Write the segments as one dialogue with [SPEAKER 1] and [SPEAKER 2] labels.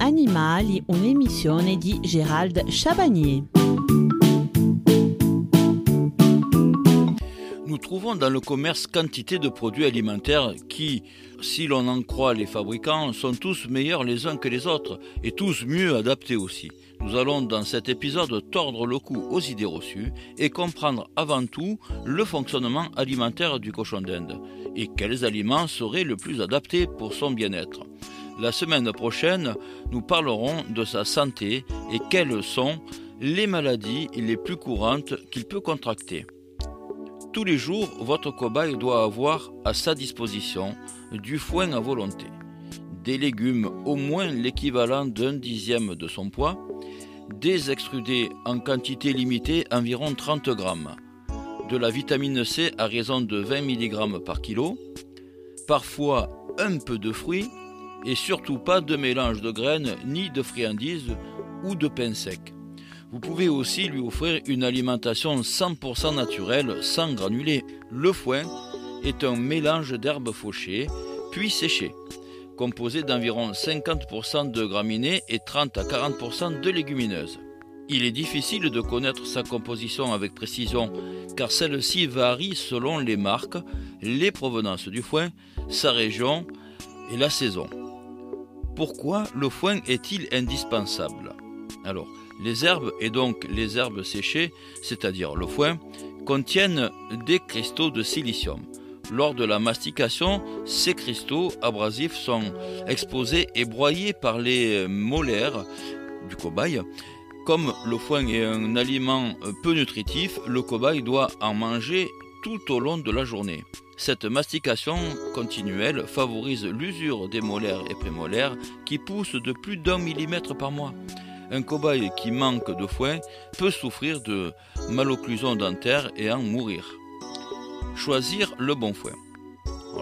[SPEAKER 1] Animali, di Gérald Chabagnier.
[SPEAKER 2] Nous trouvons dans le commerce quantité de produits alimentaires qui, si l'on en croit les fabricants, sont tous meilleurs les uns que les autres et tous mieux adaptés aussi. Nous allons dans cet épisode tordre le cou aux idées reçues et comprendre avant tout le fonctionnement alimentaire du cochon d'Inde et quels aliments seraient le plus adaptés pour son bien-être. La semaine prochaine, nous parlerons de sa santé et quelles sont les maladies les plus courantes qu'il peut contracter. Tous les jours, votre cobaye doit avoir à sa disposition du foin à volonté, des légumes au moins l'équivalent d'un dixième de son poids, des extrudés en quantité limitée environ 30 grammes, de la vitamine C à raison de 20 mg par kilo, parfois un peu de fruits et surtout pas de mélange de graines ni de friandises ou de pain sec. Vous pouvez aussi lui offrir une alimentation 100% naturelle sans granulés. Le foin est un mélange d'herbes fauchées puis séchées, composé d'environ 50% de graminées et 30 à 40% de légumineuses. Il est difficile de connaître sa composition avec précision car celle-ci varie selon les marques, les provenances du foin, sa région et la saison. Pourquoi le foin est-il indispensable? Alors, les herbes et donc les herbes séchées, c'est-à-dire le foin, contiennent des cristaux de silicium. Lors de la mastication, ces cristaux abrasifs sont exposés et broyés par les molaires du cobaye. Comme le foin est un aliment peu nutritif, le cobaye doit en manger tout au long de la journée. Cette mastication continuelle favorise l'usure des molaires et prémolaires qui poussent de plus d'un millimètre par mois. Un cobaye qui manque de foin peut souffrir de malocclusion dentaire et en mourir. Choisir le bon foin.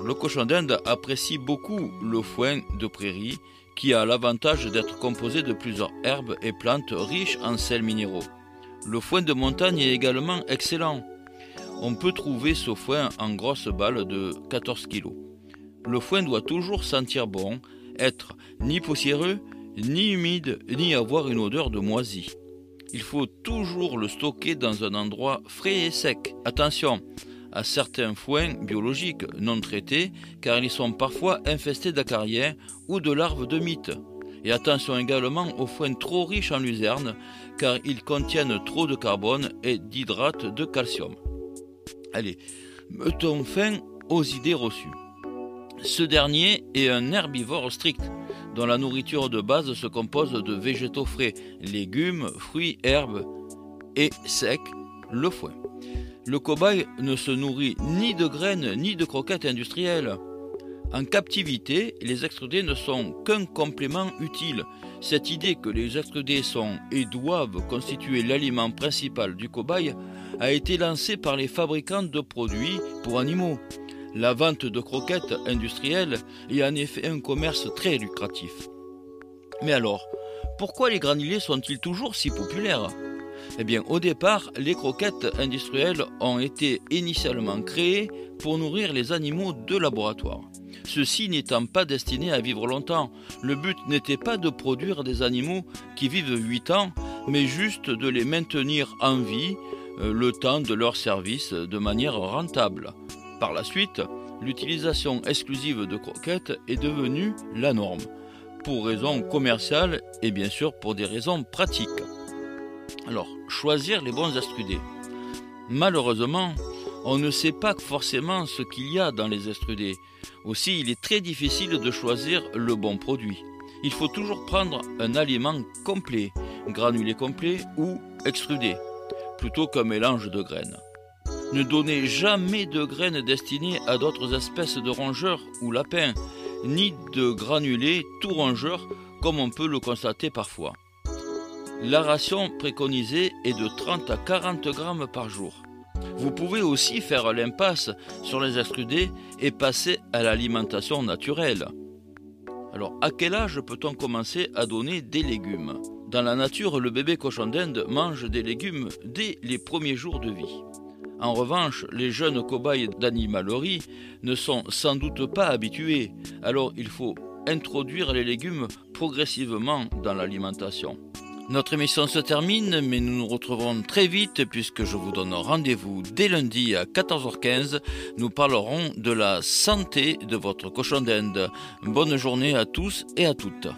[SPEAKER 2] le cochon d'Inde apprécie beaucoup le foin de prairie qui a l'avantage d'être composé de plusieurs herbes et plantes riches en sels minéraux. Le foin de montagne est également excellent on peut trouver ce foin en grosses balles de 14 kg. Le foin doit toujours sentir bon, être ni poussiéreux, ni humide, ni avoir une odeur de moisi. Il faut toujours le stocker dans un endroit frais et sec. Attention à certains foins biologiques non traités car ils sont parfois infestés d'acariens ou de larves de mythes. Et attention également aux foins trop riches en luzerne car ils contiennent trop de carbone et d'hydrate de calcium. Allez, mettons fin aux idées reçues. Ce dernier est un herbivore strict, dont la nourriture de base se compose de végétaux frais, légumes, fruits, herbes et secs, le foin. Le cobaye ne se nourrit ni de graines ni de croquettes industrielles. En captivité, les extrudés ne sont qu'un complément utile. Cette idée que les extrudés sont et doivent constituer l'aliment principal du cobaye a été lancée par les fabricants de produits pour animaux. La vente de croquettes industrielles est en effet un commerce très lucratif. Mais alors, pourquoi les granulés sont-ils toujours si populaires? Eh au départ, les croquettes industrielles ont été initialement créées pour nourrir les animaux de laboratoire. Ceux-ci n'étant pas destinés à vivre longtemps, le but n'était pas de produire des animaux qui vivent 8 ans, mais juste de les maintenir en vie euh, le temps de leur service de manière rentable. Par la suite, l'utilisation exclusive de croquettes est devenue la norme, pour raisons commerciales et bien sûr pour des raisons pratiques. Alors, choisir les bons extrudés. Malheureusement, on ne sait pas forcément ce qu'il y a dans les extrudés. Aussi, il est très difficile de choisir le bon produit. Il faut toujours prendre un aliment complet, granulé complet ou extrudé plutôt qu'un mélange de graines. Ne donnez jamais de graines destinées à d'autres espèces de rongeurs ou lapins, ni de granulés tout rongeurs comme on peut le constater parfois. La ration préconisée est de 30 à 40 grammes par jour. Vous pouvez aussi faire l'impasse sur les extrudés et passer à l'alimentation naturelle. Alors, à quel âge peut-on commencer à donner des légumes? Dans la nature, le bébé cochon d'Inde mange des légumes dès les premiers jours de vie. En revanche, les jeunes cobayes d'animalerie ne sont sans doute pas habitués, alors il faut introduire les légumes progressivement dans l'alimentation. Notre émission se termine, mais nous nous retrouverons très vite puisque je vous donne rendez-vous dès lundi à 14h15. Nous parlerons de la santé de votre cochon d'Inde. Bonne journée à tous et à toutes.